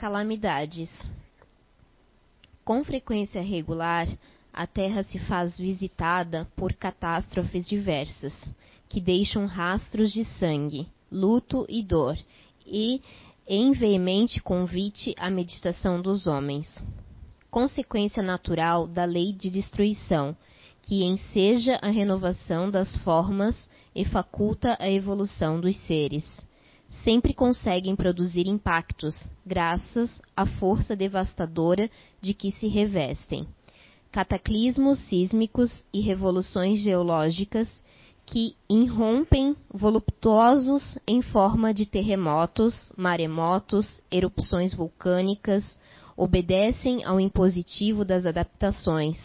Calamidades. Com frequência regular, a Terra se faz visitada por catástrofes diversas, que deixam rastros de sangue, luto e dor, e em veemente convite à meditação dos homens. Consequência natural da lei de destruição, que enseja a renovação das formas e faculta a evolução dos seres. Sempre conseguem produzir impactos, graças à força devastadora de que se revestem. Cataclismos sísmicos e revoluções geológicas que irrompem voluptuosos em forma de terremotos, maremotos, erupções vulcânicas, obedecem ao impositivo das adaptações,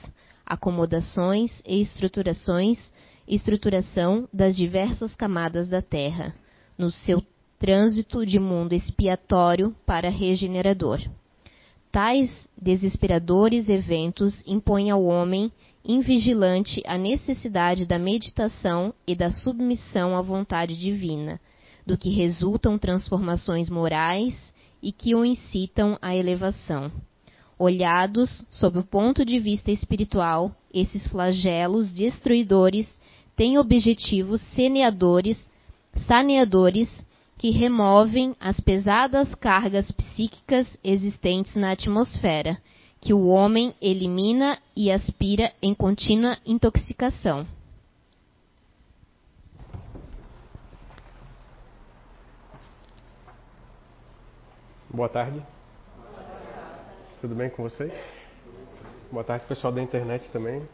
acomodações e estruturações, estruturação das diversas camadas da Terra, no seu trânsito de mundo expiatório para regenerador. Tais desesperadores eventos impõem ao homem invigilante a necessidade da meditação e da submissão à vontade divina, do que resultam transformações morais e que o incitam à elevação. Olhados sob o ponto de vista espiritual, esses flagelos destruidores têm objetivos saneadores, que removem as pesadas cargas psíquicas existentes na atmosfera, que o homem elimina e aspira em contínua intoxicação. Boa tarde. Tudo bem com vocês? Boa tarde, pessoal da internet também.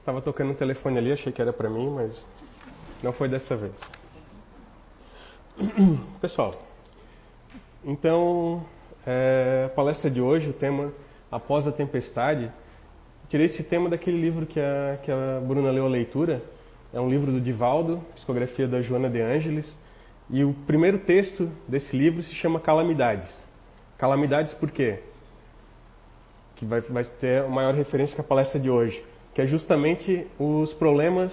Estava tocando o telefone ali, achei que era para mim, mas não foi dessa vez. Pessoal, então, é, a palestra de hoje, o tema Após a Tempestade, tirei esse tema daquele livro que a, que a Bruna leu a leitura. É um livro do Divaldo, psicografia da Joana de Ângeles. E o primeiro texto desse livro se chama Calamidades. Calamidades por quê? Que vai, vai ter a maior referência que a palestra de hoje, que é justamente os problemas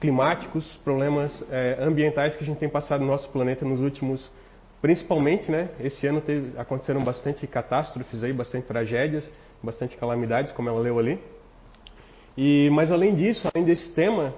climáticos, problemas é, ambientais que a gente tem passado no nosso planeta nos últimos, principalmente, né? Esse ano teve, aconteceram bastante catástrofes aí, bastante tragédias, bastante calamidades, como ela leu ali. E mas além disso, além desse tema,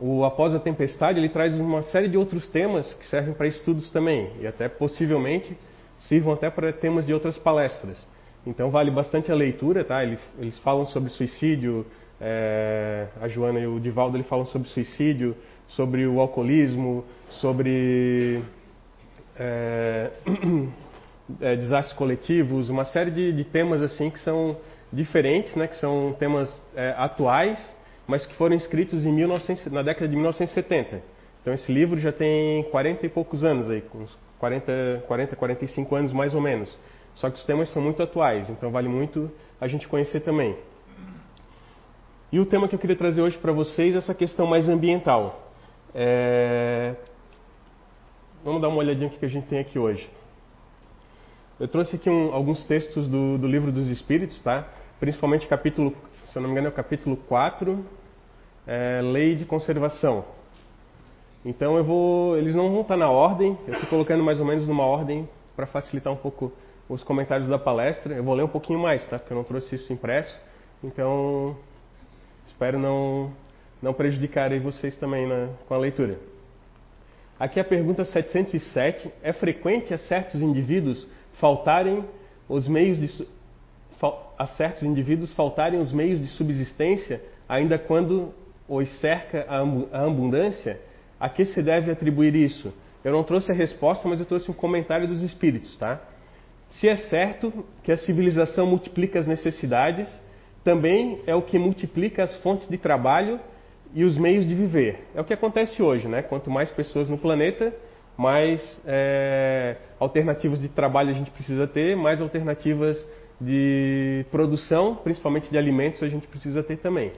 o após a tempestade ele traz uma série de outros temas que servem para estudos também e até possivelmente sirvam até para temas de outras palestras. Então vale bastante a leitura, tá? Eles, eles falam sobre suicídio, é, a Joana e o Divaldo ele falam sobre suicídio, sobre o alcoolismo, sobre é, é, desastres coletivos, uma série de, de, temas assim que são diferentes, né, que são temas é, atuais, mas que foram escritos em 1900, na década de 1970. Então esse livro já tem 40 e poucos anos aí, uns 40, 40, 45 anos mais ou menos. Só que os temas são muito atuais, então vale muito a gente conhecer também. E o tema que eu queria trazer hoje para vocês é essa questão mais ambiental. É... Vamos dar uma olhadinha no que a gente tem aqui hoje. Eu trouxe aqui um, alguns textos do, do, Livro dos Espíritos, tá? Principalmente capítulo, se eu não me engano, é o capítulo 4, é, Lei de Conservação. Então eu vou, eles não vão estar na ordem, eu estou colocando mais ou menos numa ordem para facilitar um pouco os comentários da palestra. Eu vou ler um pouquinho mais, tá? Porque eu não trouxe isso impresso. Então Espero não, não prejudicar vocês também na, com a leitura. Aqui a pergunta 707. É frequente a certos indivíduos faltarem os meios de a certos indivíduos faltarem os meios de subsistência, ainda quando os cerca a abundância? A que se deve atribuir isso? Eu não trouxe a resposta, mas eu trouxe um comentário dos espíritos, tá? Se é certo que a civilização multiplica as necessidades, também é o que multiplica as fontes de trabalho e os meios de viver. É o que acontece hoje, né? Quanto mais pessoas no planeta, mais é, alternativas de trabalho a gente precisa ter, mais alternativas de produção, principalmente de alimentos, a gente precisa ter também.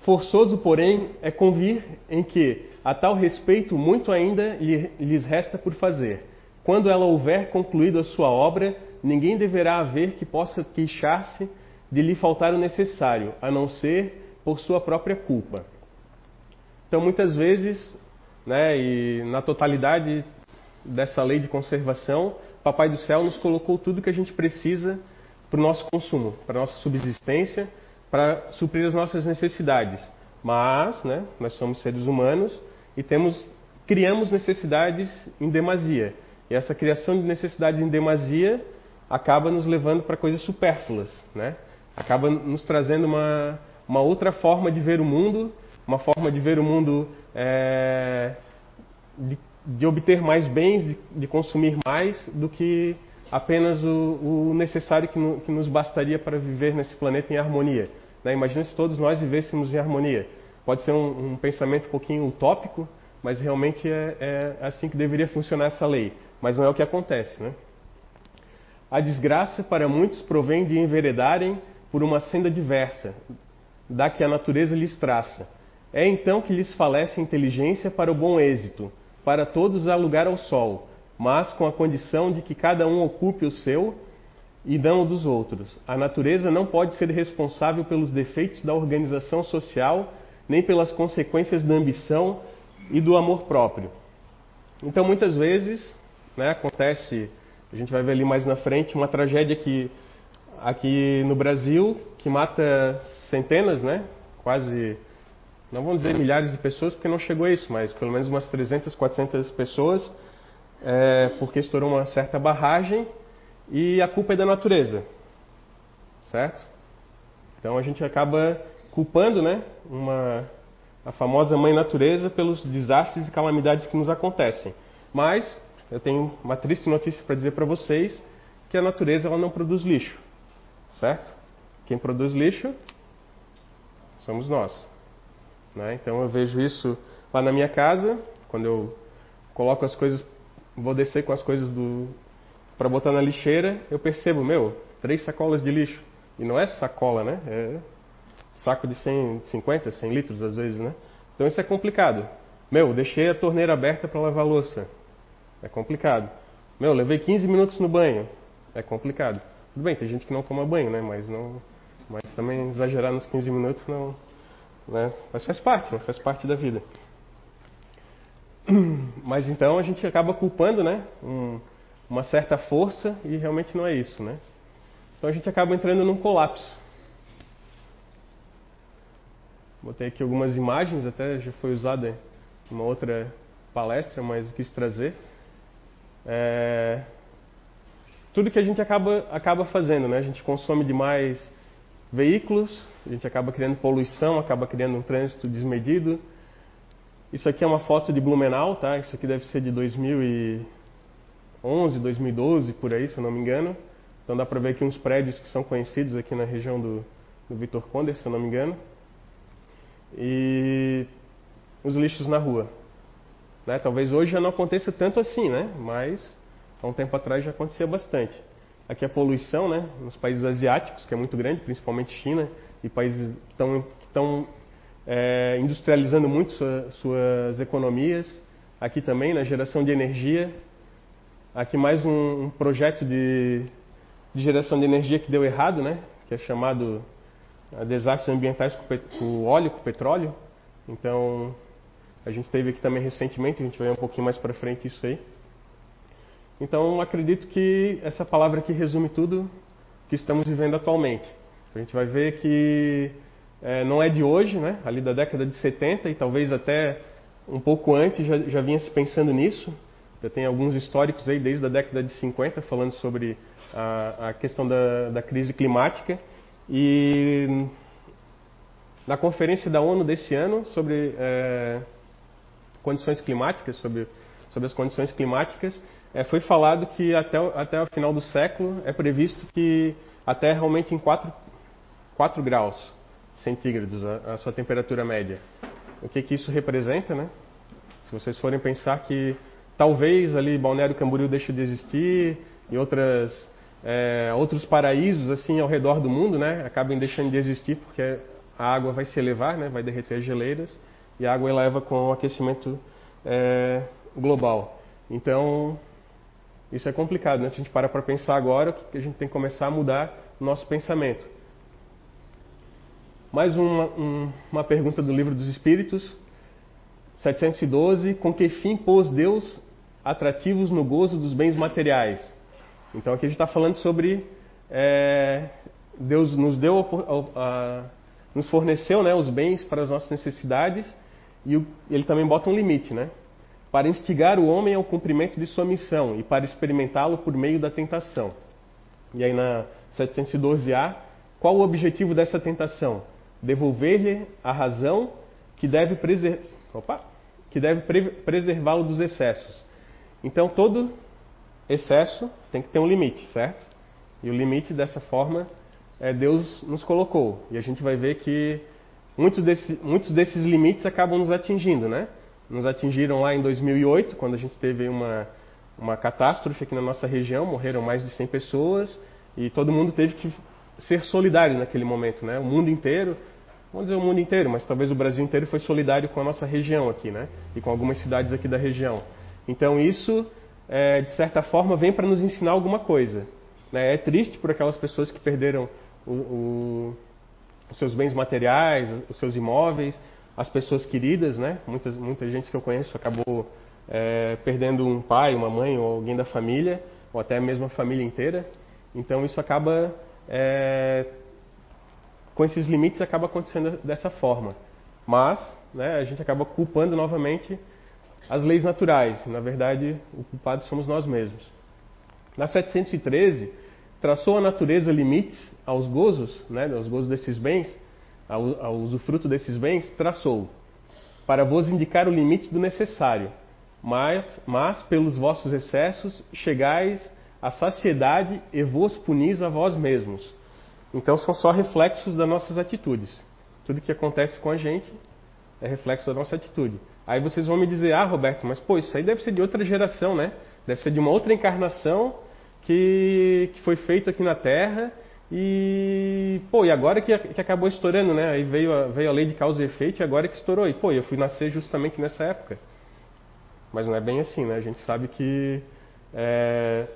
Forçoso, porém, é convir em que, a tal respeito, muito ainda lhes resta por fazer. Quando ela houver concluído a sua obra, ninguém deverá haver que possa queixar-se de lhe faltar o necessário, a não ser por sua própria culpa. Então, muitas vezes, né, e na totalidade dessa lei de conservação, Papai do Céu nos colocou tudo que a gente precisa para o nosso consumo, para a nossa subsistência, para suprir as nossas necessidades. Mas, né, nós somos seres humanos e temos, criamos necessidades em demasia. E essa criação de necessidades em demasia acaba nos levando para coisas supérfluas, né? Acaba nos trazendo uma, uma outra forma de ver o mundo, uma forma de ver o mundo é, de, de, obter mais bens, de, de, consumir mais do que apenas o, o necessário que, no, que, nos bastaria para viver nesse planeta em harmonia. Né? Imagina se todos nós vivêssemos em harmonia. Pode ser um, um pensamento um pouquinho utópico, mas realmente é, é, assim que deveria funcionar essa lei. Mas não é o que acontece. Né? A desgraça para muitos provém de enveredarem por uma senda diversa, da que a natureza lhes traça. É então que lhes falece a inteligência para o bom êxito. Para todos há lugar ao sol, mas com a condição de que cada um ocupe o seu e não o dos outros. A natureza não pode ser responsável pelos defeitos da organização social, nem pelas consequências da ambição e do amor próprio. Então, muitas vezes, né, acontece, a gente vai ver ali mais na frente, uma tragédia que aqui no Brasil que mata centenas, né? Quase, não vamos dizer milhares de pessoas, porque não chegou a isso, mas pelo menos umas 300, 400 pessoas, é, porque estourou uma certa barragem e a culpa é da natureza, certo? Então a gente acaba culpando, né? Uma, a famosa mãe natureza pelos desastres e calamidades que nos acontecem. Mas eu tenho uma triste notícia para dizer para vocês que a natureza ela não produz lixo certo? Quem produz lixo somos nós. Né? Então eu vejo isso lá na minha casa, quando eu coloco as coisas, vou descer com as coisas do para botar na lixeira, eu percebo, meu, três sacolas de lixo. E não é sacola, né? É saco de 100, 50, 100 litros às vezes, né? Então isso é complicado. Meu, deixei a torneira aberta para lavar louça. É complicado. Meu, levei 15 minutos no banho. É complicado. Tudo bem, tem gente que não toma banho, né? Mas não, mas também exagerar nos 15 minutos não, né? Mas faz parte, né? faz parte da vida. Mas então a gente acaba culpando, né? Um, uma certa força e realmente não é isso, né? Então a gente acaba entrando num colapso. Botei aqui algumas imagens, até já foi usada em uma outra palestra, mas eu quis trazer. É, tudo que a gente acaba, acaba fazendo, né? A gente consome demais veículos, a gente acaba criando poluição, acaba criando um trânsito desmedido. Isso aqui é uma foto de Blumenau, tá? Isso aqui deve ser de 2011, 2012, por aí, se eu não me engano. Então dá para ver aqui uns prédios que são conhecidos aqui na região do, do Vitor Conde, se eu não me engano. E os lixos na rua. Né? Talvez hoje já não aconteça tanto assim, né? Mas há um tempo atrás já acontecia bastante. Aqui a poluição, né, nos países asiáticos, que é muito grande, principalmente China, e países que estão, que estão é, industrializando muito sua, suas economias. Aqui também, na geração de energia. Aqui mais um, um projeto de, de, geração de energia que deu errado, né, que é chamado desastres ambientais com, óleo, com petróleo. Então, a gente teve aqui também recentemente, a gente vai um pouquinho mais para frente isso aí. Então, acredito que essa palavra aqui resume tudo que estamos vivendo atualmente. A gente vai ver que é, não é de hoje, né? ali da década de 70 e talvez até um pouco antes já, já vinha se pensando nisso. Já tem alguns históricos aí desde a década de 50 falando sobre a, a questão da, da crise climática. E na conferência da ONU desse ano sobre é, condições climáticas, sobre, sobre as condições climáticas, é, foi falado que até, até o final do século é previsto que a Terra aumente em 4, 4 graus centígrados a, a, sua temperatura média. O que, que isso representa, né? Se vocês forem pensar que talvez ali Balneário Camboriú deixe de existir e outras, é, outros paraísos assim ao redor do mundo, né, acabem deixando de existir porque a água vai se elevar, né, vai derreter as geleiras e a água eleva com o aquecimento é, global. Então isso é complicado, né? Se a gente para para pensar agora, a gente tem que começar a mudar o nosso pensamento. Mais uma, um, uma pergunta do Livro dos Espíritos, 712. Com que fim pôs Deus atrativos no gozo dos bens materiais? Então aqui a gente está falando sobre é, Deus nos deu a, a, nos forneceu né, os bens para as nossas necessidades e o, ele também bota um limite, né? Para instigar o homem ao cumprimento de sua missão e para experimentá-lo por meio da tentação. E aí na 712A, qual o objetivo dessa tentação? Devolver-lhe a razão que deve, preser... deve preservá-lo dos excessos. Então todo excesso tem que ter um limite, certo? E o limite dessa forma é, Deus nos colocou. E a gente vai ver que muitos, desse, muitos desses limites acabam nos atingindo, né? Nos atingiram lá em 2008, quando a gente teve uma, uma catástrofe aqui na nossa região, morreram mais de 100 pessoas e todo mundo teve que ser solidário naquele momento, né? O mundo inteiro, vamos dizer o mundo inteiro, mas talvez o Brasil inteiro foi solidário com a nossa região aqui, né? E com algumas cidades aqui da região. Então isso, é, de certa forma, vem para nos ensinar alguma coisa. Né? É triste por aquelas pessoas que perderam o, o, os seus bens materiais, os seus imóveis, as pessoas queridas, né? Muitas, muita gente que eu conheço acabou é, perdendo um pai, uma mãe ou alguém da família, ou até mesmo a família inteira. Então isso acaba, é, com esses limites, acaba acontecendo dessa forma. Mas né, a gente acaba culpando novamente as leis naturais. Na verdade, o culpado somos nós mesmos. Na 713, traçou a natureza limites aos gozos, né, aos gozos desses bens, ao, usufruto desses bens, traçou, para vos indicar o limite do necessário, mas, mas pelos vossos excessos chegais à saciedade e vos punis a vós mesmos. Então são só reflexos das nossas atitudes. Tudo que acontece com a gente é reflexo da nossa atitude. Aí vocês vão me dizer, ah, Roberto, mas pô, isso aí deve ser de outra geração, né? Deve ser de uma outra encarnação que, que foi feito aqui na Terra e, pô, e agora que, que acabou estourando, né? Aí veio a, veio a lei de causa e efeito e agora que estourou. E, pô, eu fui nascer justamente nessa época. Mas não é bem assim, né? A gente sabe que é,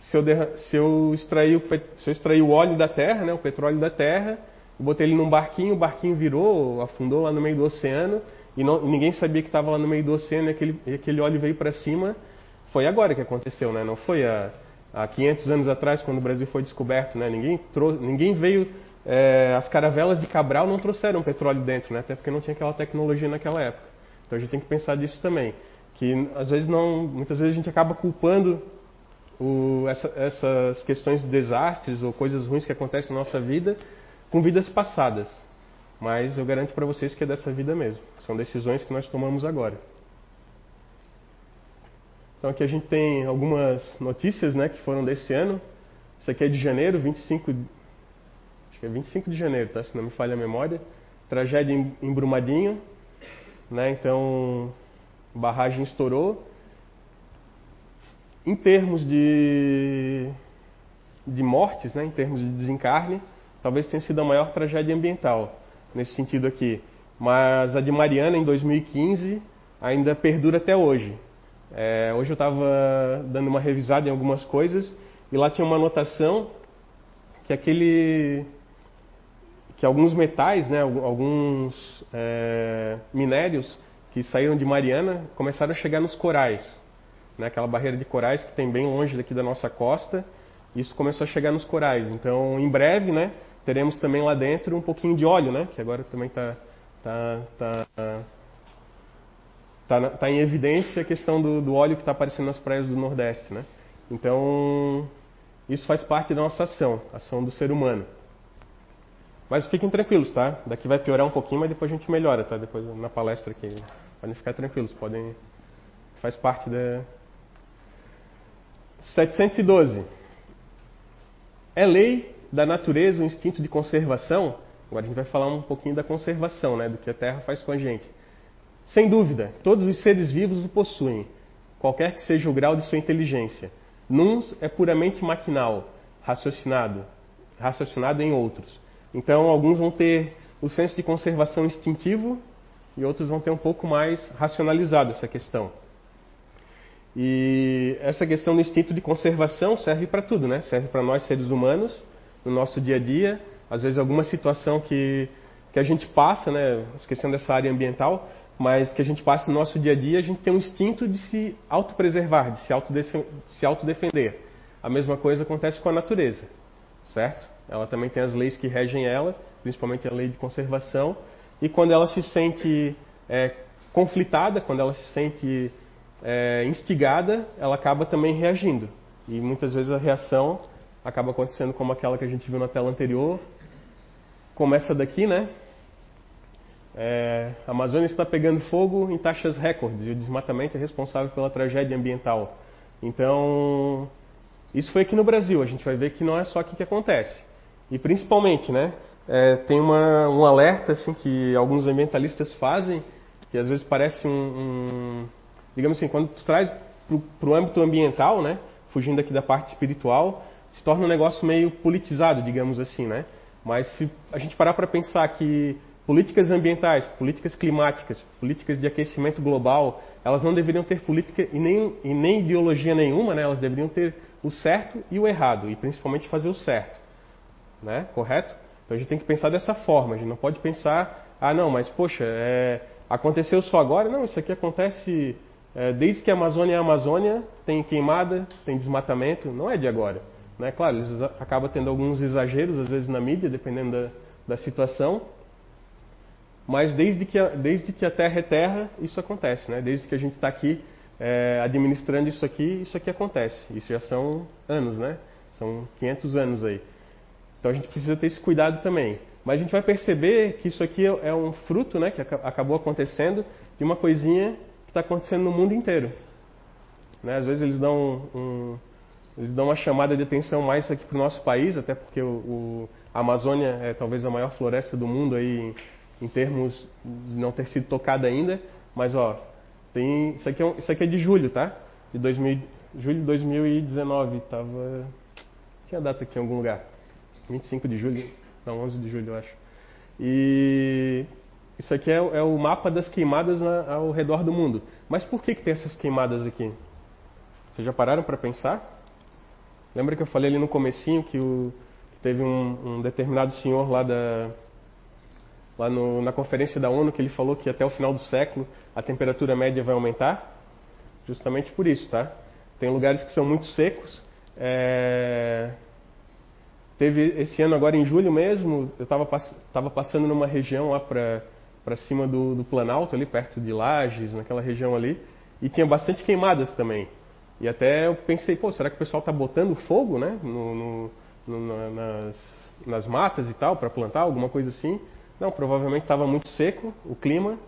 se, eu derra, se, eu extrair o, se eu extrair o óleo da terra, né, o petróleo da terra, botei ele num barquinho, o barquinho virou, afundou lá no meio do oceano e, não, ninguém sabia que estava lá no meio do oceano e aquele, e aquele óleo veio para cima. Foi agora que aconteceu, né? Não foi a há 500 anos atrás, quando o Brasil foi descoberto, né? ninguém, ninguém veio, é, as caravelas de Cabral não trouxeram petróleo dentro, né? até porque não tinha aquela tecnologia naquela época. Então a gente tem que pensar disso também, que às vezes não, muitas vezes a gente acaba culpando o, essa, essas questões de desastres ou coisas ruins que acontecem na nossa vida com vidas passadas. Mas eu garanto para vocês que é dessa vida mesmo. São decisões que nós tomamos agora. Então aqui a gente tem algumas notícias né, que foram desse ano. Isso aqui é de janeiro, 25, acho que é 25 de janeiro, tá? se não me falha a memória. Tragédia em, Brumadinho. Né, então, barragem estourou. Em termos de, de mortes, né, em termos de desencarne, talvez tenha sido a maior tragédia ambiental nesse sentido aqui. Mas a de Mariana, em 2015, ainda perdura até hoje. É, hoje eu estava dando uma revisada em algumas coisas e lá tinha uma anotação que aquele que alguns metais, né, alguns é, minérios que saíram de Mariana começaram a chegar nos corais, né, aquela barreira de corais que tem bem longe daqui da nossa costa. Isso começou a chegar nos corais. Então, em breve, né, teremos também lá dentro um pouquinho de óleo, né, que agora também está tá, tá, está tá em evidência a questão do, do óleo que está aparecendo nas praias do Nordeste. Né? Então, isso faz parte da nossa ação, ação do ser humano. Mas fiquem tranquilos, tá? Daqui vai piorar um pouquinho, mas depois a gente melhora, tá? Depois na palestra aqui. Podem ficar tranquilos, podem. Faz parte da. 712. É lei da natureza o instinto de conservação? Agora a gente vai falar um pouquinho da conservação, né? Do que a Terra faz com a gente. Sem dúvida, todos os seres vivos o possuem, qualquer que seja o grau de sua inteligência. Nuns é puramente maquinal, raciocinado, raciocinado em outros. Então, alguns vão ter o senso de conservação instintivo e outros vão ter um pouco mais racionalizado essa questão. E essa questão do instinto de conservação serve para tudo, né? Serve para nós seres humanos, no nosso dia a dia. Às vezes, alguma situação que, que a gente passa, né? Esquecendo dessa área ambiental, mas que a gente passa no nosso dia a dia, a gente tem um instinto de se autopreservar, de se, autodefender. a mesma coisa acontece com a natureza, certo? Ela também tem as leis que regem ela, principalmente a lei de conservação, e quando ela se sente é, conflitada, quando ela se sente é, instigada, ela acaba também reagindo. E muitas vezes a reação acaba acontecendo como aquela que a gente viu na tela anterior. Começa daqui, né? É, a Amazônia está pegando fogo em taxas recordes e o desmatamento é responsável pela tragédia ambiental. Então, isso foi aqui no Brasil. A gente vai ver que não é só aqui que acontece. E principalmente, né? É, tem uma, um alerta assim que alguns ambientalistas fazem, que às vezes parece um, um digamos assim, quando tu traz para o âmbito ambiental, né? Fugindo aqui da parte espiritual, se torna um negócio meio politizado, digamos assim, né? Mas se a gente parar para pensar que políticas ambientais, políticas climáticas, políticas de aquecimento global, elas não deveriam ter política e nem, e nem ideologia nenhuma, né? Elas deveriam ter o certo e o errado, e principalmente fazer o certo, né? Correto? Então a gente tem que pensar dessa forma. A gente não pode pensar, ah, não, mas poxa, é, aconteceu só agora? Não, isso aqui acontece é, desde que a Amazônia é a Amazônia, tem queimada, tem desmatamento, não é de agora. Né? Claro, eles acabam tendo alguns exageros, às vezes, na mídia, dependendo da, da situação. Mas desde que, a, desde que a Terra é Terra, isso acontece. Né? Desde que a gente está aqui é, administrando isso aqui, isso aqui acontece. Isso já são anos, né? São 500 anos aí. Então a gente precisa ter esse cuidado também. Mas a gente vai perceber que isso aqui é um fruto, né, que acabou acontecendo de uma coisinha que está acontecendo no mundo inteiro. Né? Às vezes eles dão um, eles dão uma chamada de atenção mais aqui para o nosso país, até porque o, o, a Amazônia é talvez a maior floresta do mundo aí em, termos de não ter sido tocada ainda. Mas ó, tem isso aqui é, isso aqui é de julho, tá? De 2000, julho de 2019, tava tinha data aqui em algum lugar. 25 de julho, não 11 de julho eu acho. E isso aqui é, é o mapa das queimadas na, ao redor do mundo. Mas por que, que tem essas queimadas aqui? Vocês já pararam para pensar? Lembra que eu falei ali no comecinho que, o, que teve um, um, determinado senhor lá, da, lá no, na conferência da ONU que ele falou que até o final do século a temperatura média vai aumentar? Justamente por isso, tá? Tem lugares que são muito secos. É... Teve esse ano agora em julho mesmo, eu estava pass passando numa região lá para cima do, do Planalto, ali perto de Lages, naquela região ali, e tinha bastante queimadas também. E até eu pensei, pô, será que o pessoal está botando fogo, né, no, no, no, nas, nas matas e tal, para plantar, alguma coisa assim? Não, provavelmente estava muito seco, o clima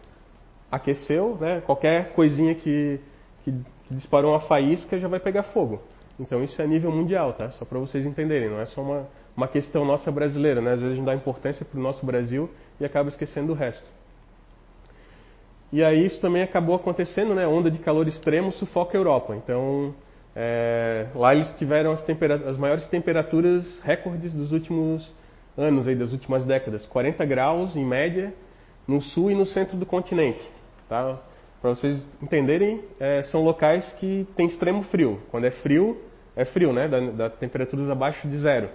aqueceu, né, qualquer coisinha que, que, que disparou uma faísca já vai pegar fogo. Então isso é nível mundial, tá? Só para vocês entenderem, não é só uma, uma questão nossa brasileira, né? Às vezes a gente dá importância para o nosso Brasil e acaba esquecendo o resto. E aí isso também acabou acontecendo, né? Onda de calor extremo sufoca a Europa. Então, é, lá eles tiveram as, as, maiores temperaturas recordes dos últimos anos, aí, das últimas décadas. 40 graus em média no sul e no centro do continente. Tá? Para vocês entenderem, é, são locais que tem extremo frio. Quando é frio, é frio, né? Da, da temperaturas abaixo de zero.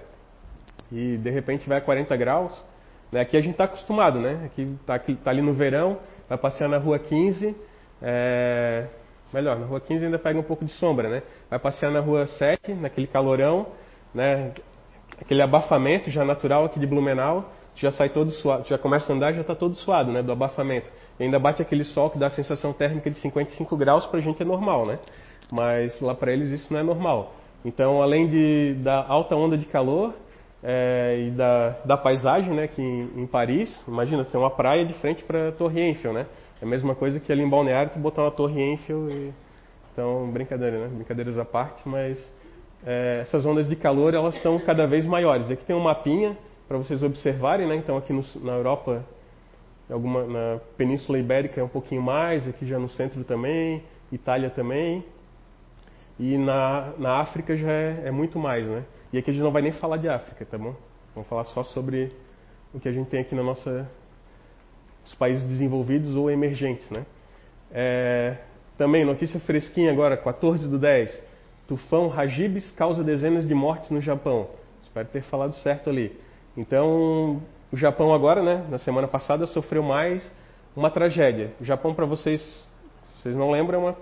E de repente vai a 40 graus. Né? Aqui a gente está acostumado, né? Aqui está tá ali no verão, vai passear na rua 15, é... melhor, na rua 15 ainda pega um pouco de sombra, né? Vai passear na rua 7, naquele calorão, né? Aquele abafamento já natural aqui de Blumenau, já sai todo suado, já começa a andar já está todo suado, né? Do abafamento. E ainda bate aquele sol que dá a sensação térmica de 55 graus, para a gente é normal, né? Mas lá para eles isso não é normal. Então, além de, da alta onda de calor, é, e da, da paisagem, né, que em, em, Paris, imagina, tem uma praia de frente para a Torre Eiffel, né? É a mesma coisa que ali em Balneário tu botar uma Torre Eiffel e... Então, brincadeira, né? Brincadeiras à parte, mas é, essas ondas de calor, elas estão cada vez maiores. Aqui tem um mapinha para vocês observarem, né? Então, aqui no, na Europa, alguma, na Península Ibérica é um pouquinho mais, aqui já no centro também, Itália também. E na, na África já é, é muito mais, né? E aqui a gente não vai nem falar de África, tá bom? Vamos falar só sobre o que a gente tem aqui na nossa os países desenvolvidos ou emergentes, né? É, também notícia fresquinha agora, 14 do 10. Tufão Hagibis causa dezenas de mortes no Japão. Espero ter falado certo ali. Então, o Japão agora, né, na semana passada sofreu mais uma tragédia. O Japão, para vocês, vocês não lembram, é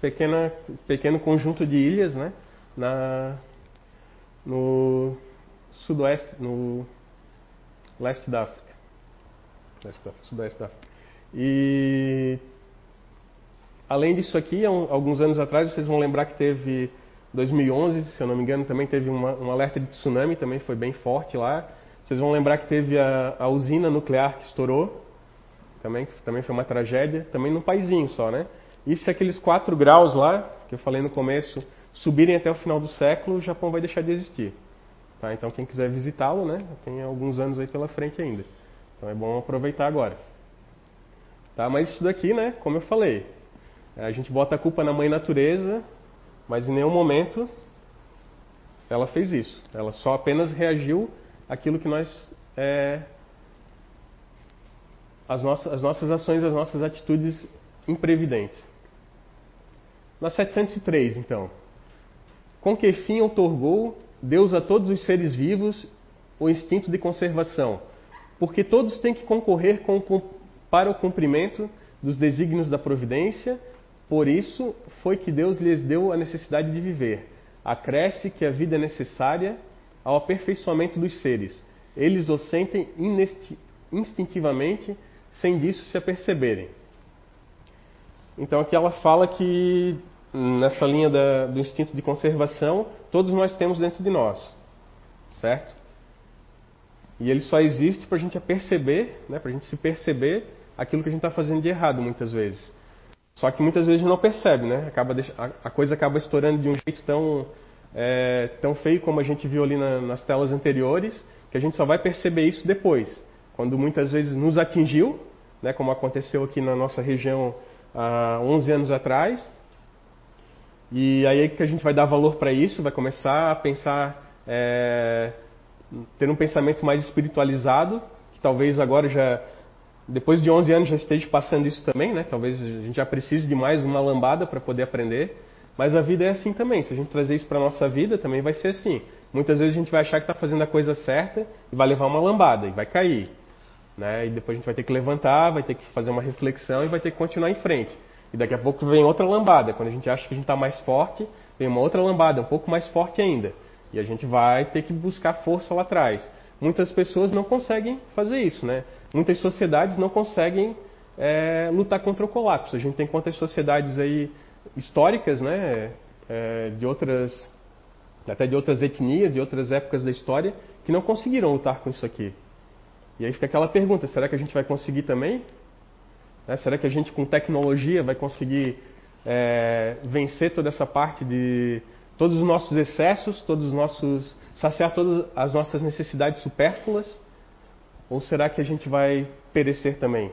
pequena pequeno conjunto de ilhas, né? na, no sudoeste, no leste da África. Leste da, sudoeste da África. E além disso aqui, alguns anos atrás, vocês vão lembrar que teve 2011, se eu não me engano, também teve uma, um alerta de tsunami, também foi bem forte lá. Vocês vão lembrar que teve a, a usina nuclear que estourou, também, também foi uma tragédia, também num paizinho só, né? E se aqueles 4 graus lá, que eu falei no começo, subirem até o final do século, o Japão vai deixar de existir. Tá? Então quem quiser visitá-lo, né, tem alguns anos aí pela frente ainda. Então é bom aproveitar agora. Tá? Mas isso daqui, né, como eu falei, a gente bota a culpa na mãe natureza, mas em nenhum momento ela fez isso. Ela só apenas reagiu àquilo que nós é, as, nossas, as nossas ações, as nossas atitudes imprevidentes. Na 703, então. Com que fim outorgou Deus a todos os seres vivos o instinto de conservação? Porque todos têm que concorrer com, com, para o cumprimento dos desígnios da providência, por isso foi que Deus lhes deu a necessidade de viver. Acresce que a vida é necessária ao aperfeiçoamento dos seres. Eles o sentem instintivamente, sem disso se aperceberem. Então aqui ela fala que nessa linha da, do instinto de conservação, todos nós temos dentro de nós, certo? E ele só existe para a gente perceber, né, para a gente se perceber aquilo que a gente está fazendo de errado muitas vezes. Só que muitas vezes não percebe, né? Acaba a, coisa acaba estourando de um jeito tão, é, tão feio como a gente viu ali na, nas telas anteriores, que a gente só vai perceber isso depois, quando muitas vezes nos atingiu, né, como aconteceu aqui na nossa região há 11 anos atrás. E aí é que a gente vai dar valor para isso, vai começar a pensar, é, ter um pensamento mais espiritualizado, que talvez agora já, depois de 11 anos já esteja passando isso também, né? Talvez a gente já precise de mais uma lambada para poder aprender. Mas a vida é assim também. Se a gente trazer isso para a nossa vida, também vai ser assim. Muitas vezes a gente vai achar que está fazendo a coisa certa e vai levar uma lambada e vai cair. Né? E depois a gente vai ter que levantar, vai ter que fazer uma reflexão e vai ter que continuar em frente. E daqui a pouco vem outra lambada. Quando a gente acha que a gente está mais forte, vem uma outra lambada, um pouco mais forte ainda. E a gente vai ter que buscar força lá atrás. Muitas pessoas não conseguem fazer isso, né? Muitas sociedades não conseguem é, lutar contra o colapso. A gente tem quantas sociedades aí históricas, né? É, de outras, até de outras etnias, de outras épocas da história, que não conseguiram lutar com isso aqui. E aí fica aquela pergunta: será que a gente vai conseguir também? Né? Será que a gente, com tecnologia, vai conseguir é, vencer toda essa parte de todos os nossos excessos, todos os nossos saciar todas as nossas necessidades supérfluas? Ou será que a gente vai perecer também?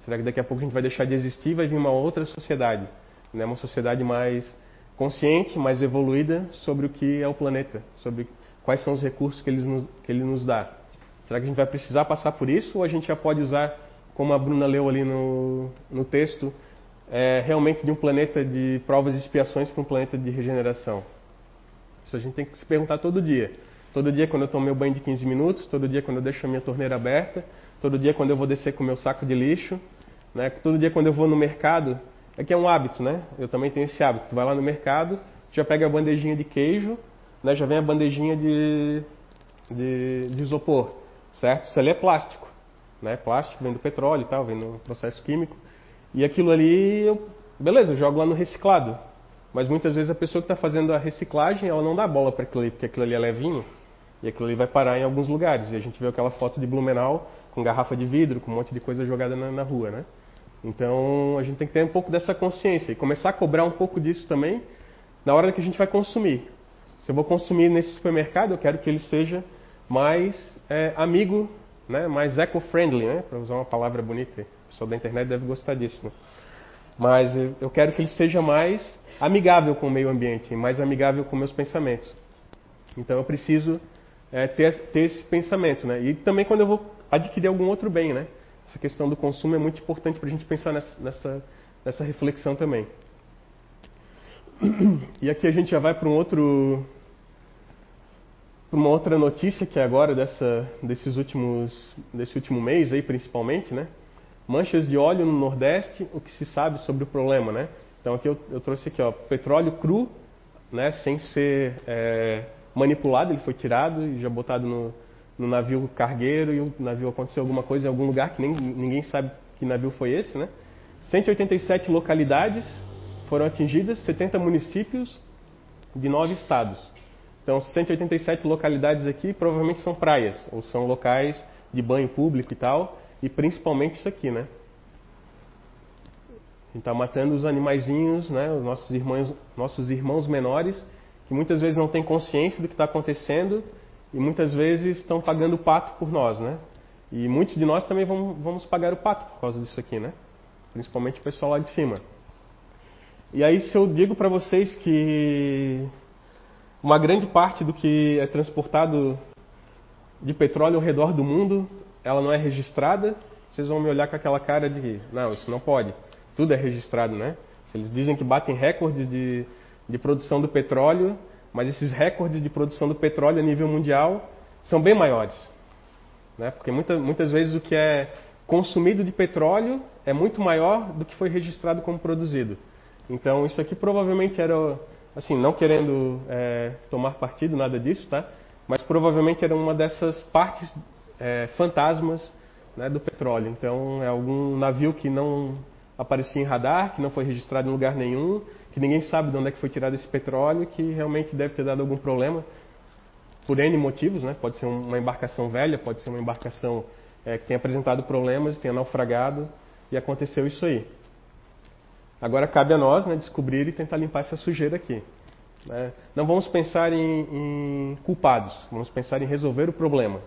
Será que daqui a pouco a gente vai deixar de existir e vai vir uma outra sociedade? Né? Uma sociedade mais consciente, mais evoluída sobre o que é o planeta, sobre quais são os recursos que ele nos, que ele nos dá. Será que a gente vai precisar passar por isso ou a gente já pode usar, como a Bruna leu ali no, no texto, é, realmente de um planeta de provas e expiações para um planeta de regeneração? Isso a gente tem que se perguntar todo dia. Todo dia quando eu tomo meu banho de 15 minutos, todo dia quando eu deixo a minha torneira aberta, todo dia quando eu vou descer com o meu saco de lixo, né? todo dia quando eu vou no mercado, é que é um hábito, né? Eu também tenho esse hábito. Tu vai lá no mercado, já pega a bandejinha de queijo, né? já vem a bandejinha de, de, de isopor certo? Isso ali é plástico, né? Plástico vem do petróleo e tal, vem no processo químico. E aquilo ali, eu, beleza, eu jogo lá no reciclado. Mas muitas vezes a pessoa que está fazendo a reciclagem, ela não dá bola para aquilo ali, porque aquilo ali é levinho. E aquilo ali vai parar em alguns lugares. E a gente vê aquela foto de Blumenau com garrafa de vidro, com um monte de coisa jogada na, na rua, né? Então a gente tem que ter um pouco dessa consciência e começar a cobrar um pouco disso também na hora que a gente vai consumir. Se eu vou consumir nesse supermercado, eu quero que ele seja mais é, amigo, né, mais eco-friendly, né, para usar uma palavra bonita. O pessoal da internet deve gostar disso. Né? Mas eu quero que ele seja mais amigável com o meio ambiente, mais amigável com meus pensamentos. Então eu preciso é, ter, ter, esse pensamento. Né? E também quando eu vou adquirir algum outro bem. Né? Essa questão do consumo é muito importante para a gente pensar nessa, nessa, nessa reflexão também. E aqui a gente já vai para um outro uma outra notícia que é agora dessa, desses últimos, desse último mês aí principalmente, né? Manchas de óleo no Nordeste, o que se sabe sobre o problema, né? Então aqui eu, eu trouxe aqui, ó, petróleo cru né, sem ser é, manipulado, ele foi tirado e já botado no, no navio cargueiro e o navio aconteceu alguma coisa em algum lugar que nem, ninguém sabe que navio foi esse, né? 187 localidades foram atingidas, 70 municípios de nove estados. Então, 187 localidades aqui provavelmente são praias, ou são locais de banho público e tal, e principalmente isso aqui, né? Está matando os animaizinhos, né? Os nossos irmãos, nossos irmãos menores, que muitas vezes não têm consciência do que está acontecendo e muitas vezes estão pagando o pato por nós, né? E muitos de nós também vamos, vamos pagar o pato por causa disso aqui, né? Principalmente o pessoal lá de cima. E aí, se eu digo para vocês que uma grande parte do que é transportado de petróleo ao redor do mundo, ela não é registrada, vocês vão me olhar com aquela cara de não, isso não pode. Tudo é registrado, né? Se eles dizem que batem recordes de, de produção do petróleo, mas esses recordes de produção do petróleo a nível mundial são bem maiores. Né? Porque muita, muitas vezes o que é consumido de petróleo é muito maior do que foi registrado como produzido. Então isso aqui provavelmente era, assim, não querendo é, tomar partido, nada disso, tá? Mas provavelmente era uma dessas partes é, fantasmas né, do petróleo. Então é algum navio que não aparecia em radar, que não foi registrado em lugar nenhum, que ninguém sabe de onde é que foi tirado esse petróleo, que realmente deve ter dado algum problema por N motivos, né? Pode ser uma embarcação velha, pode ser uma embarcação é, que tenha apresentado problemas, tenha naufragado e aconteceu isso aí. Agora cabe a nós né, descobrir e tentar limpar essa sujeira aqui. Né? Não vamos pensar em, em, culpados, vamos pensar em resolver o problema.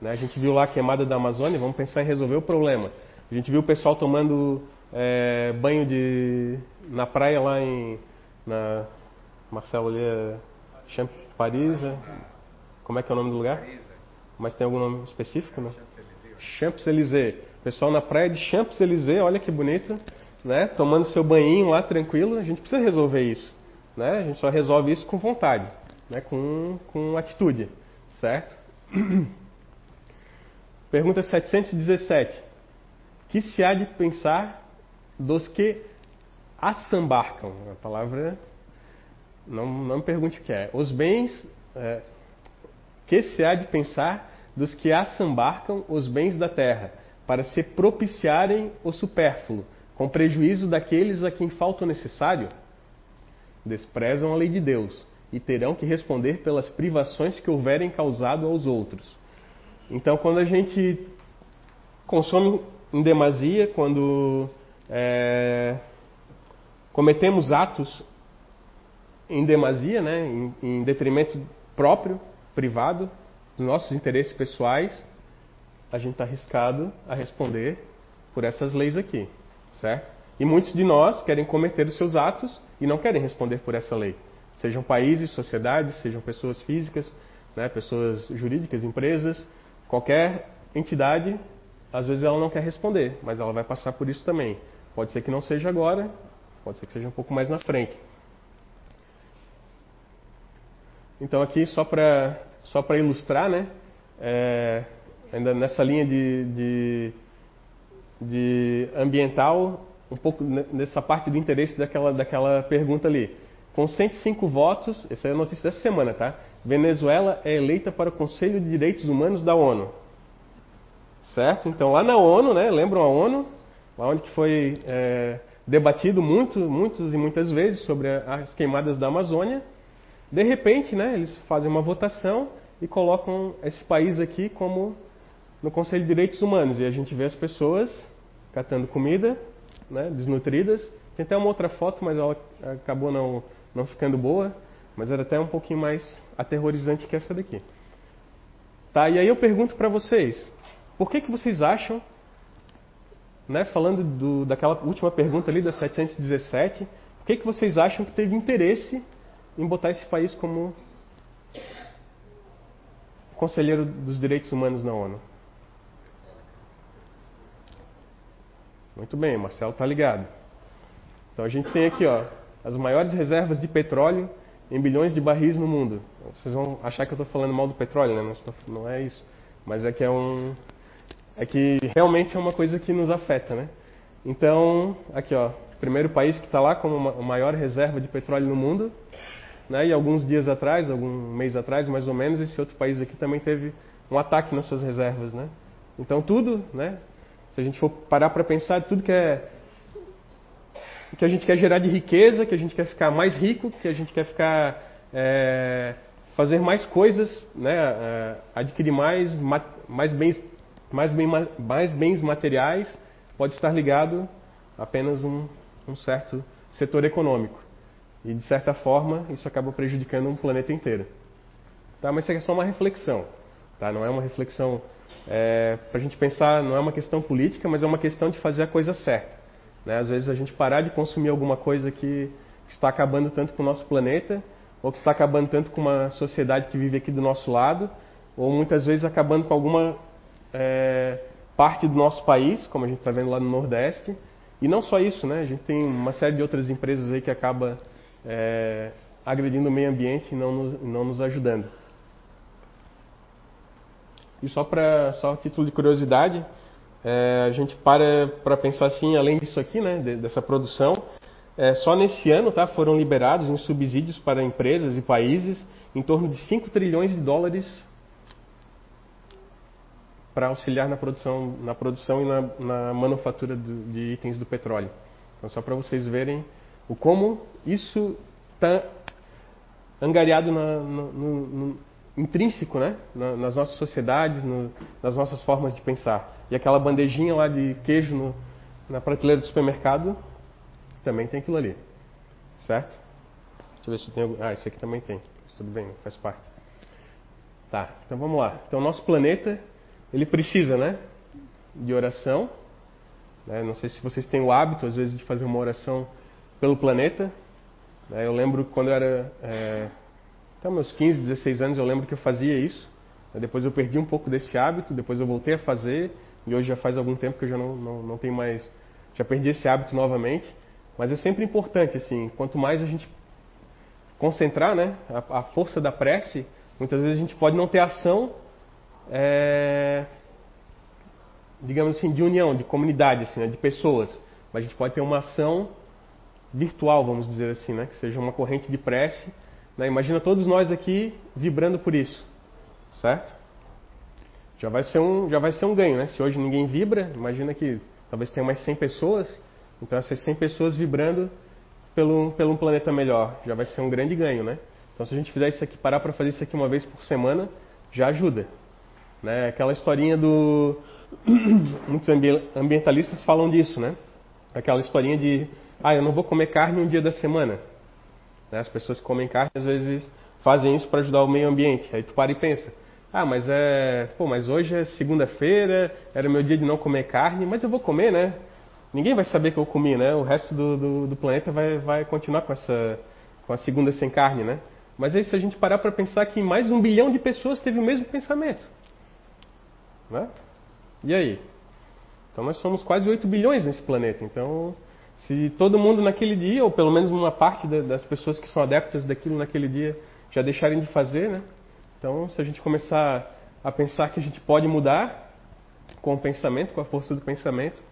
Né? A gente viu lá a queimada da Amazônia, vamos pensar em resolver o problema. A gente viu o pessoal tomando é, banho de, na praia lá em na, Marcelo ali é Champ Paris, é? Como é que é o nome do lugar? Mas tem algum nome específico, né? Champs-Élysées. Pessoal na praia de Champs-Élysées, olha que bonito, né? Tomando seu banhinho lá tranquilo. A gente precisa resolver isso, né? A gente só resolve isso com vontade, né? Com, com atitude, certo? Pergunta 717. Que se há de pensar dos que assambarcam? A palavra não, não pergunte o que é. Os bens é, que se há de pensar dos que assambarcam os bens da terra, para se propiciarem o supérfluo, com prejuízo daqueles a quem falta o necessário? Desprezam a lei de Deus e terão que responder pelas privações que houverem causado aos outros. Então, quando a gente consome em demasia, quando é, cometemos atos em demasia, né, em, em detrimento próprio, privado, dos nossos interesses pessoais, a gente está arriscado a responder por essas leis aqui, certo? E muitos de nós querem cometer os seus atos e não querem responder por essa lei. Sejam países, sociedades, sejam pessoas físicas, né, pessoas jurídicas, empresas, qualquer entidade, às vezes ela não quer responder, mas ela vai passar por isso também. Pode ser que não seja agora, pode ser que seja um pouco mais na frente. Então aqui só para só para ilustrar, né? É, ainda nessa linha de, de, de, ambiental, um pouco nessa parte de interesse daquela, daquela pergunta ali. Com 105 votos, essa é a notícia dessa semana, tá? Venezuela é eleita para o Conselho de Direitos Humanos da ONU. Certo? Então lá na ONU, né? Lembram a ONU? Onde que foi é, debatido muito, muitas e muitas vezes sobre as queimadas da Amazônia. De repente, né, eles fazem uma votação e colocam esse país aqui como no Conselho de Direitos Humanos. E a gente vê as pessoas catando comida, né, desnutridas. Tem até uma outra foto, mas ela acabou não, não ficando boa. Mas era até um pouquinho mais aterrorizante que essa daqui. Tá, e aí eu pergunto para vocês, por que, que vocês acham, né, falando do, daquela última pergunta ali da 717, por que, que vocês acham que teve interesse em botar esse país como conselheiro dos direitos humanos na ONU? Muito bem, Marcelo está ligado. Então a gente tem aqui ó, as maiores reservas de petróleo em bilhões de barris no mundo. Vocês vão achar que eu estou falando mal do petróleo, né? Não, não é isso. Mas é que é um. É que realmente é uma coisa que nos afeta, né? Então, aqui ó, primeiro país que está lá como a maior reserva de petróleo no mundo né, e alguns dias atrás, algum mês atrás, mais ou menos, esse outro país aqui também teve um ataque nas suas reservas, né? Então tudo, né? Se a gente for parar para pensar, tudo que é que a gente quer gerar de riqueza, que a gente quer ficar mais rico, que a gente quer ficar é, fazer mais coisas, né? É, adquirir mais mais bens mais, bem, mais bens materiais, pode estar ligado a apenas um, um certo setor econômico. E de certa forma, isso acaba prejudicando um planeta inteiro. Tá? Mas isso é só uma reflexão. Tá? Não é uma reflexão é, para a gente pensar, não é uma questão política, mas é uma questão de fazer a coisa certa. Né? Às vezes a gente parar de consumir alguma coisa que, que está acabando tanto com o nosso planeta, ou que está acabando tanto com uma sociedade que vive aqui do nosso lado, ou muitas vezes acabando com alguma é, parte do nosso país, como a gente está vendo lá no Nordeste. E não só isso, né? A gente tem uma série de outras empresas aí que acaba é, agredindo o meio ambiente e não nos, não nos ajudando. E só para só a título de curiosidade, é, a gente para para pensar assim, além disso aqui, né, dessa produção, é, só nesse ano tá, foram liberados em subsídios para empresas e países em torno de 5 trilhões de dólares para auxiliar na produção, na produção e na, na manufatura do, de itens do petróleo. Então, só para vocês verem o como isso está angariado na, no, no, no, intrínseco né? nas nossas sociedades, nas nossas formas de pensar. E aquela bandejinha lá de queijo na prateleira do supermercado também tem aquilo ali. Certo? Deixa eu ver se tem algum. Ah, esse aqui também tem. Mas tudo bem, faz parte. Tá, então vamos lá. Então, nosso planeta ele precisa, né, de oração. Né? Não sei se vocês têm o hábito, às vezes, de fazer uma oração pelo planeta. Né? Eu lembro quando eu era, é, até meus 15, 16 anos, eu lembro que eu fazia isso. Depois eu perdi um pouco desse hábito, depois eu voltei a fazer, e hoje já faz algum tempo que eu já não, não, não tenho mais, já perdi esse hábito novamente. Mas é sempre importante, assim, quanto mais a gente concentrar, né, a, a força da prece, muitas vezes a gente pode não ter ação é, digamos assim, de união, de comunidade, assim, né, de pessoas. Mas a gente pode ter uma ação virtual, vamos dizer assim, né, que seja uma corrente de prece. Né, imagina todos nós aqui vibrando por isso, certo? Já vai ser um, já vai ser um ganho, né? Se hoje ninguém vibra, imagina que talvez tenha mais 100 pessoas, então essas 100 pessoas vibrando pelo, pelo um planeta melhor, já vai ser um grande ganho, né? Então se a gente fizer isso aqui, parar para fazer isso aqui uma vez por semana, já ajuda. Né? Aquela historinha do. Muitos ambientalistas falam disso, né? Aquela historinha de. Ah, eu não vou comer carne um dia da semana. Né? As pessoas que comem carne às vezes fazem isso para ajudar o meio ambiente. Aí tu para e pensa. Ah, mas é. Pô, mas hoje é segunda-feira, era meu dia de não comer carne, mas eu vou comer, né? Ninguém vai saber que eu comi, né? O resto do, do, do planeta vai, vai continuar com essa. com a segunda sem carne, né? Mas aí se a gente parar para pensar que mais um bilhão de pessoas teve o mesmo pensamento. Né? E aí? Então nós somos quase 8 bilhões nesse planeta. Então, se todo mundo naquele dia, ou pelo menos uma parte das pessoas que são adeptas daquilo naquele dia, já deixarem de fazer, né? Então, se a gente começar a pensar que a gente pode mudar com o pensamento, com a força do pensamento,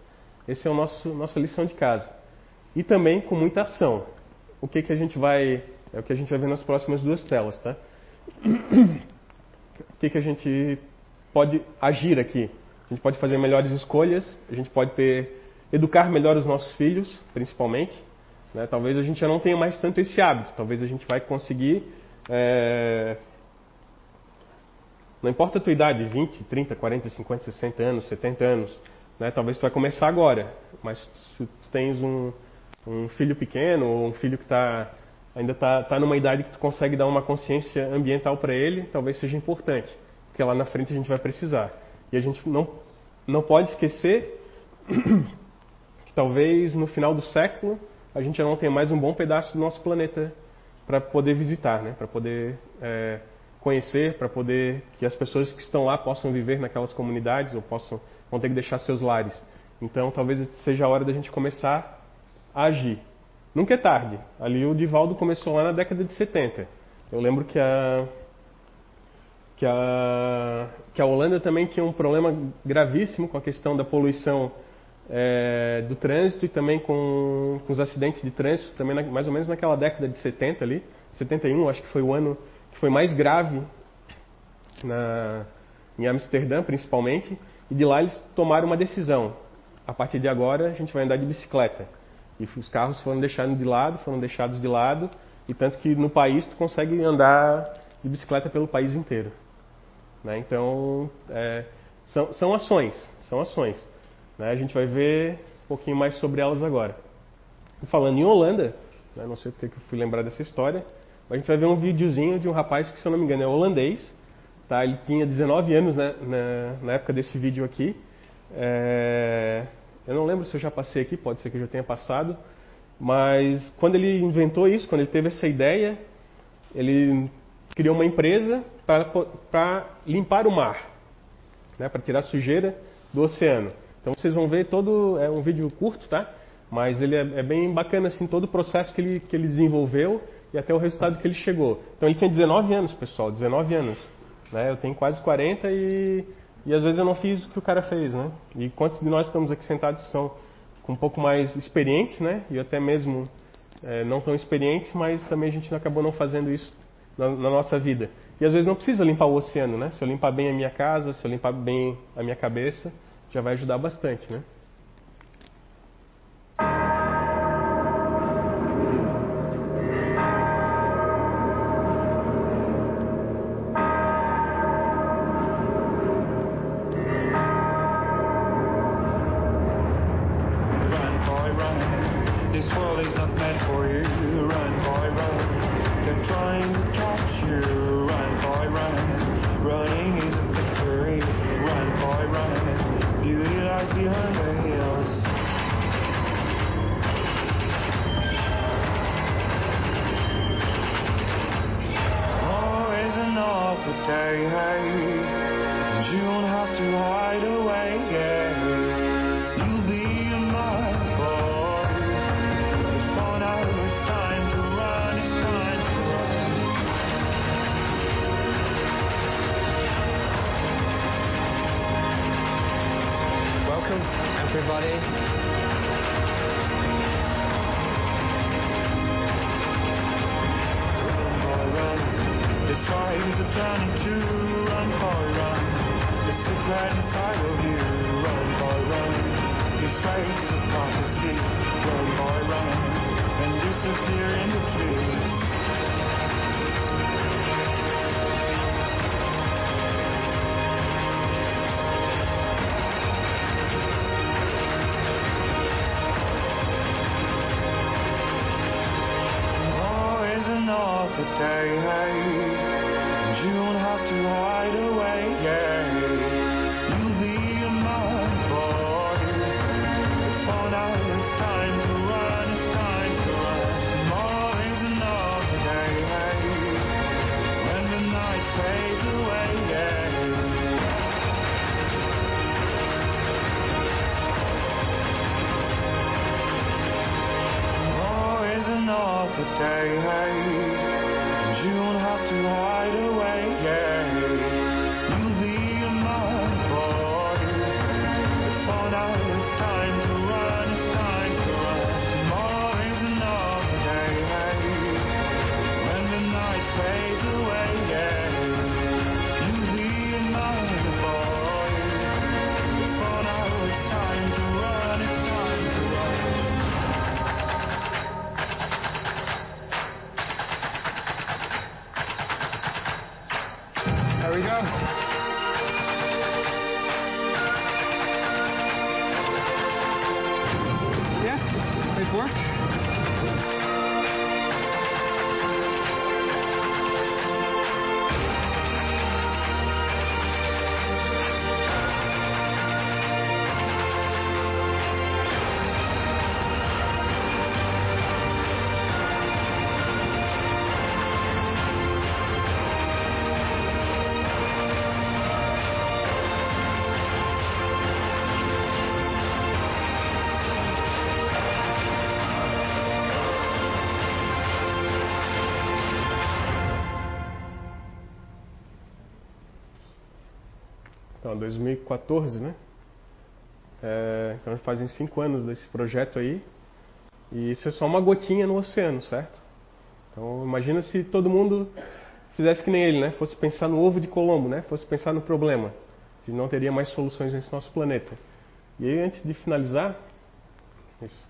esse é o nosso nossa lição de casa. E também com muita ação. O que que a gente vai é o que a gente vai ver nas próximas duas telas, tá? O que que a gente pode agir aqui. A gente pode fazer melhores escolhas, a gente pode ter educar melhor os nossos filhos, principalmente. Né? Talvez a gente já não tenha mais tanto esse hábito. Talvez a gente vai conseguir. É... Não importa a tua idade, 20, 30, 40, 50, 60 anos, 70 anos. Né? Talvez tu vai começar agora. Mas se tu tens um, um filho pequeno ou um filho que tá, ainda está tá numa idade que tu consegue dar uma consciência ambiental para ele, talvez seja importante porque lá na frente a gente vai precisar. E a gente não, não pode esquecer que talvez no final do século a gente já não tenha mais um bom pedaço do nosso planeta para poder visitar, né? para poder é, conhecer, para poder que as pessoas que estão lá possam viver naquelas comunidades ou possam vão ter que deixar seus lares. Então talvez seja a hora da gente começar a agir. Nunca é tarde. Ali o Divaldo começou lá na década de 70. Eu lembro que a que a, que a Holanda também tinha um problema gravíssimo com a questão da poluição é, do trânsito e também com, com, os acidentes de trânsito, também na, mais ou menos naquela década de 70 ali, 71, acho que foi o ano que foi mais grave na, em Amsterdã, principalmente, e de lá eles tomaram uma decisão. A partir de agora a gente vai andar de bicicleta. E os carros foram deixados de lado, foram deixados de lado, e tanto que no país tu consegue andar de bicicleta pelo país inteiro. Né? Então, é, são, são ações, são ações. Né? A gente vai ver um pouquinho mais sobre elas agora. Falando em Holanda, né? não sei porque que eu fui lembrar dessa história, mas a gente vai ver um videozinho de um rapaz que, se eu não me engano, é holandês. Tá? Ele tinha 19 anos né? na, na época desse vídeo aqui. É, eu não lembro se eu já passei aqui, pode ser que eu já tenha passado. Mas quando ele inventou isso, quando ele teve essa ideia, ele criou uma empresa para limpar o mar, né, para tirar sujeira do oceano. Então vocês vão ver todo é um vídeo curto, tá? Mas ele é, é, bem bacana assim todo o processo que ele que ele desenvolveu e até o resultado que ele chegou. Então ele tinha 19 anos, pessoal, 19 anos. Né? Eu tenho quase 40 e, e às vezes eu não fiz o que o cara fez, né? E quantos de nós estamos aqui sentados são um pouco mais experientes, né? E até mesmo é, não tão experientes, mas também a gente acabou não fazendo isso na, na, nossa vida. E às vezes não precisa limpar o oceano, né? Se eu limpar bem a minha casa, se eu limpar bem a minha cabeça, já vai ajudar bastante, né? that I Então, 2014, né? É, então fazem cinco anos desse projeto aí. E isso é só uma gotinha no oceano, certo? Então imagina se todo mundo fizesse que nem ele, né? Fosse pensar no ovo de Colombo, né? Fosse pensar no problema. A gente não teria mais soluções nesse nosso planeta. E aí, antes de finalizar, isso,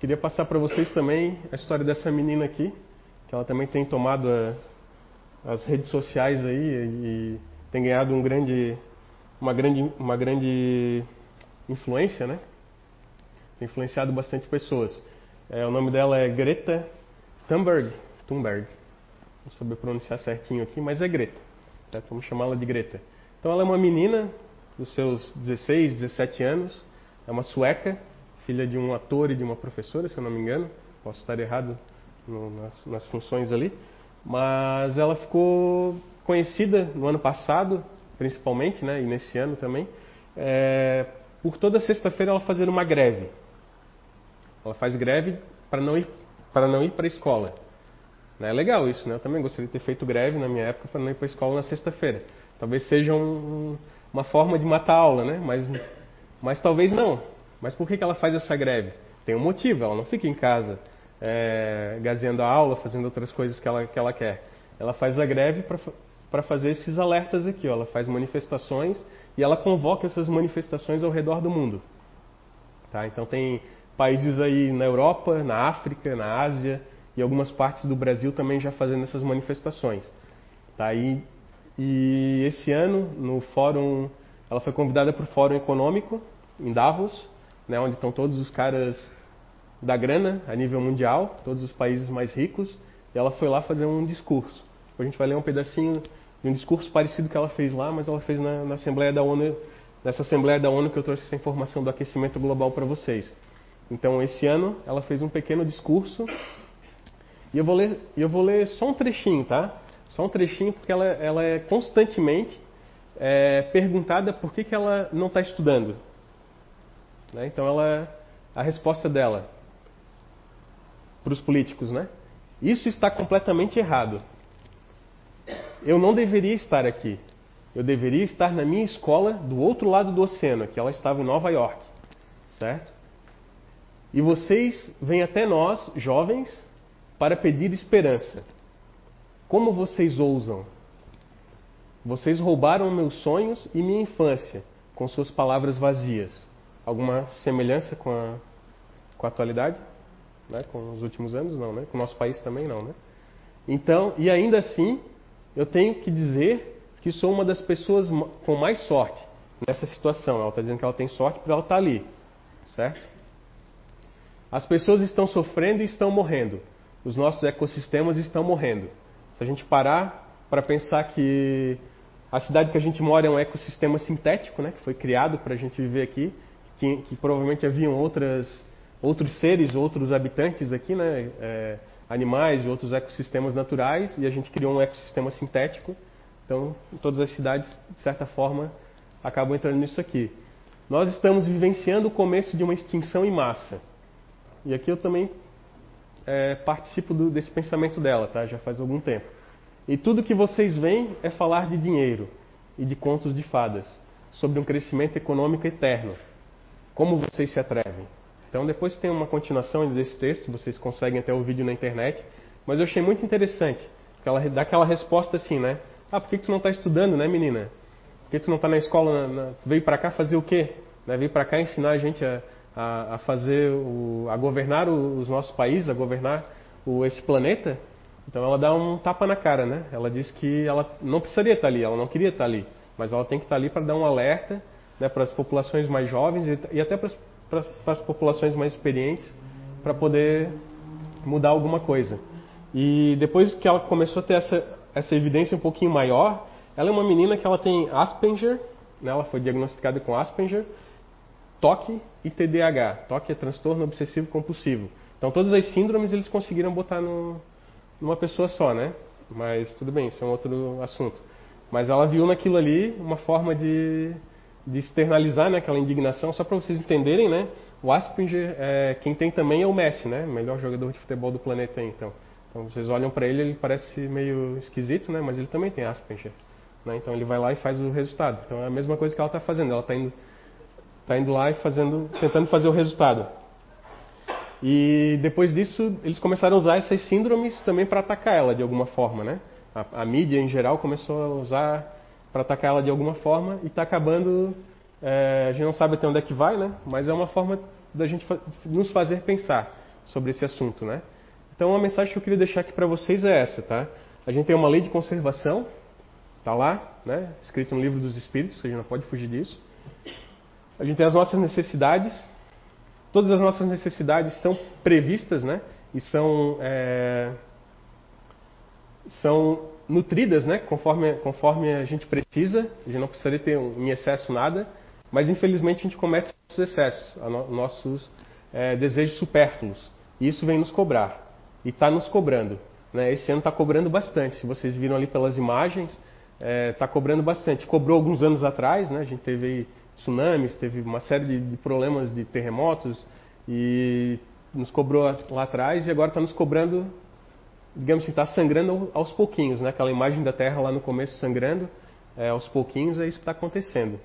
queria passar para vocês também a história dessa menina aqui, que ela também tem tomado a, as redes sociais aí e tem ganhado um grande, uma grande, uma grande influência, né? Tem influenciado bastante pessoas. É, o nome dela é Greta Thunberg. Thunberg. Não saber pronunciar certinho aqui, mas é Greta. Certo? Vamos chamá-la de Greta. Então ela é uma menina dos seus 16, 17 anos. É uma sueca, filha de um ator e de uma professora, se eu não me engano. Posso estar errado no, nas, nas funções ali. Mas ela ficou conhecida no ano passado, principalmente, né, e nesse ano também, é, por toda sexta-feira ela fazer uma greve. Ela faz greve para não ir para a escola. É legal isso, né? Eu também gostaria de ter feito greve na minha época para não ir para a escola na sexta-feira. Talvez seja um, uma forma de matar a aula, né? Mas, mas talvez não. Mas por que, que ela faz essa greve? Tem um motivo, ela não fica em casa é, gazeando a aula, fazendo outras coisas que ela, que ela quer. Ela faz a greve para fazer esses alertas aqui. Ó. Ela faz manifestações e ela convoca essas manifestações ao redor do mundo. Tá? Então tem países aí na Europa, na África, na Ásia e algumas partes do Brasil também já fazendo essas manifestações. Tá? E, e esse ano, no fórum, ela foi convidada para o Fórum Econômico em Davos, né, onde estão todos os caras da grana a nível mundial, todos os países mais ricos, e ela foi lá fazer um discurso. A gente vai ler um pedacinho de um discurso parecido que ela fez lá, mas ela fez na, na Assembleia da ONU, nessa Assembleia da ONU que eu trouxe essa informação do aquecimento global para vocês. Então, esse ano, ela fez um pequeno discurso. E eu vou ler, eu vou ler só um trechinho, tá? Só um trechinho, porque ela, ela é constantemente é, perguntada por que, que ela não está estudando. Né? Então, ela, a resposta dela para os políticos, né? Isso está completamente errado. Eu não deveria estar aqui. Eu deveria estar na minha escola do outro lado do oceano, que ela estava em Nova York, certo? E vocês vêm até nós, jovens, para pedir esperança. Como vocês ousam? Vocês roubaram meus sonhos e minha infância com suas palavras vazias. Alguma semelhança com a, com a atualidade? Né? Com os últimos anos, não, né? Com o nosso país também, não, né? Então, e ainda assim, eu tenho que dizer que sou uma das pessoas com mais sorte nessa situação. Ela está dizendo que ela tem sorte por ela estar tá ali, certo? As pessoas estão sofrendo e estão morrendo. Os nossos ecossistemas estão morrendo. Se a gente parar para pensar que a cidade que a gente mora é um ecossistema sintético, né, que foi criado para a gente viver aqui, que, que, provavelmente haviam outras, outros seres, outros habitantes aqui, né, é, animais e outros ecossistemas naturais, e a gente criou um ecossistema sintético. Então, todas as cidades, de certa forma, acabam entrando nisso aqui. Nós estamos vivenciando o começo de uma extinção em massa. E aqui eu também é, participo do, desse pensamento dela, tá? Já faz algum tempo. E tudo que vocês veem é falar de dinheiro e de contos de fadas, sobre um crescimento econômico eterno. Como vocês se atrevem? Então depois tem uma continuação desse texto, vocês conseguem até o vídeo na internet, mas eu achei muito interessante, porque ela dá aquela resposta assim, né? Ah, por que, que tu não está estudando, né, menina? Por que tu não está na escola? Na, na... veio para cá fazer o quê? Né? Veio para cá ensinar a gente a, a, a fazer, o, a governar os nossos países, a governar o, esse planeta, então ela dá um tapa na cara, né? Ela diz que ela não precisaria estar ali, ela não queria estar ali, mas ela tem que estar ali para dar um alerta né, para as populações mais jovens e, e até para as, para, as populações mais experientes para poder mudar alguma coisa. E depois que ela começou a ter essa, essa evidência um pouquinho maior, ela é uma menina que ela tem Asperger, né, ela foi diagnosticada com Asperger, TOC e TDAH. TOC é transtorno obsessivo compulsivo. Então todas as síndromes eles conseguiram botar no, numa pessoa só, né? Mas tudo bem, isso é um outro assunto. Mas ela viu naquilo ali uma forma de, de externalizar né, aquela indignação, só para vocês entenderem, né? O Asperger, é, quem tem também é o Messi, né? Melhor jogador de futebol do planeta então. Então vocês olham para ele, ele parece meio esquisito, né? Mas ele também tem Asperger. Né? Então ele vai lá e faz o resultado. Então é a mesma coisa que ela está fazendo. Ela está indo Está indo lá e fazendo, tentando fazer o resultado. E depois disso, eles começaram a usar essas síndromes também para atacar ela de alguma forma, né? A, a, mídia em geral começou a usar para atacar ela de alguma forma e está acabando. É, a gente não sabe até onde é que vai, né? Mas é uma forma da gente nos fazer pensar sobre esse assunto, né? Então a mensagem que eu queria deixar aqui para vocês é essa, tá? A gente tem uma lei de conservação, tá lá, né? Escrito no livro dos Espíritos, a gente não pode fugir disso. A gente tem as nossas necessidades, todas as nossas necessidades são previstas, né? E são é, são nutridas, né? Conforme conforme a gente precisa. A gente não precisaria ter em excesso nada, mas infelizmente a gente comete nossos excessos, nossos é, desejos supérfluos. E isso vem nos cobrar e está nos cobrando. Né? Esse ano está cobrando bastante. Se vocês viram ali pelas imagens, está é, tá cobrando bastante. Cobrou alguns anos atrás, né? a gente teve tsunamis, teve uma série de, de problemas de terremotos e nos cobrou lá atrás e agora está nos cobrando, digamos assim, está sangrando aos pouquinhos, né? Aquela imagem da Terra lá no começo sangrando, é, aos pouquinhos é isso que está acontecendo.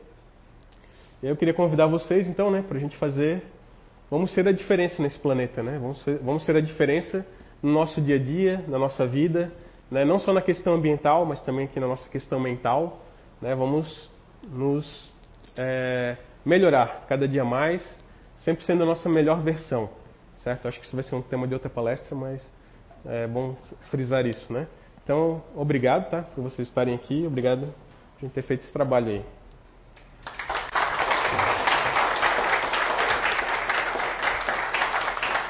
E eu queria convidar vocês, então, né, para a gente fazer, vamos ser a diferença nesse planeta, né? Vamos ser, vamos ser a diferença no nosso dia a dia, na nossa vida, né? não só na questão ambiental, mas também aqui na nossa questão mental. Né? Vamos nos é, melhorar cada dia mais, sempre sendo a nossa melhor versão, certo? Acho que isso vai ser um tema de outra palestra, mas é bom frisar isso, né? Então, obrigado, tá? Por vocês estarem aqui, obrigado por ter feito esse trabalho aí.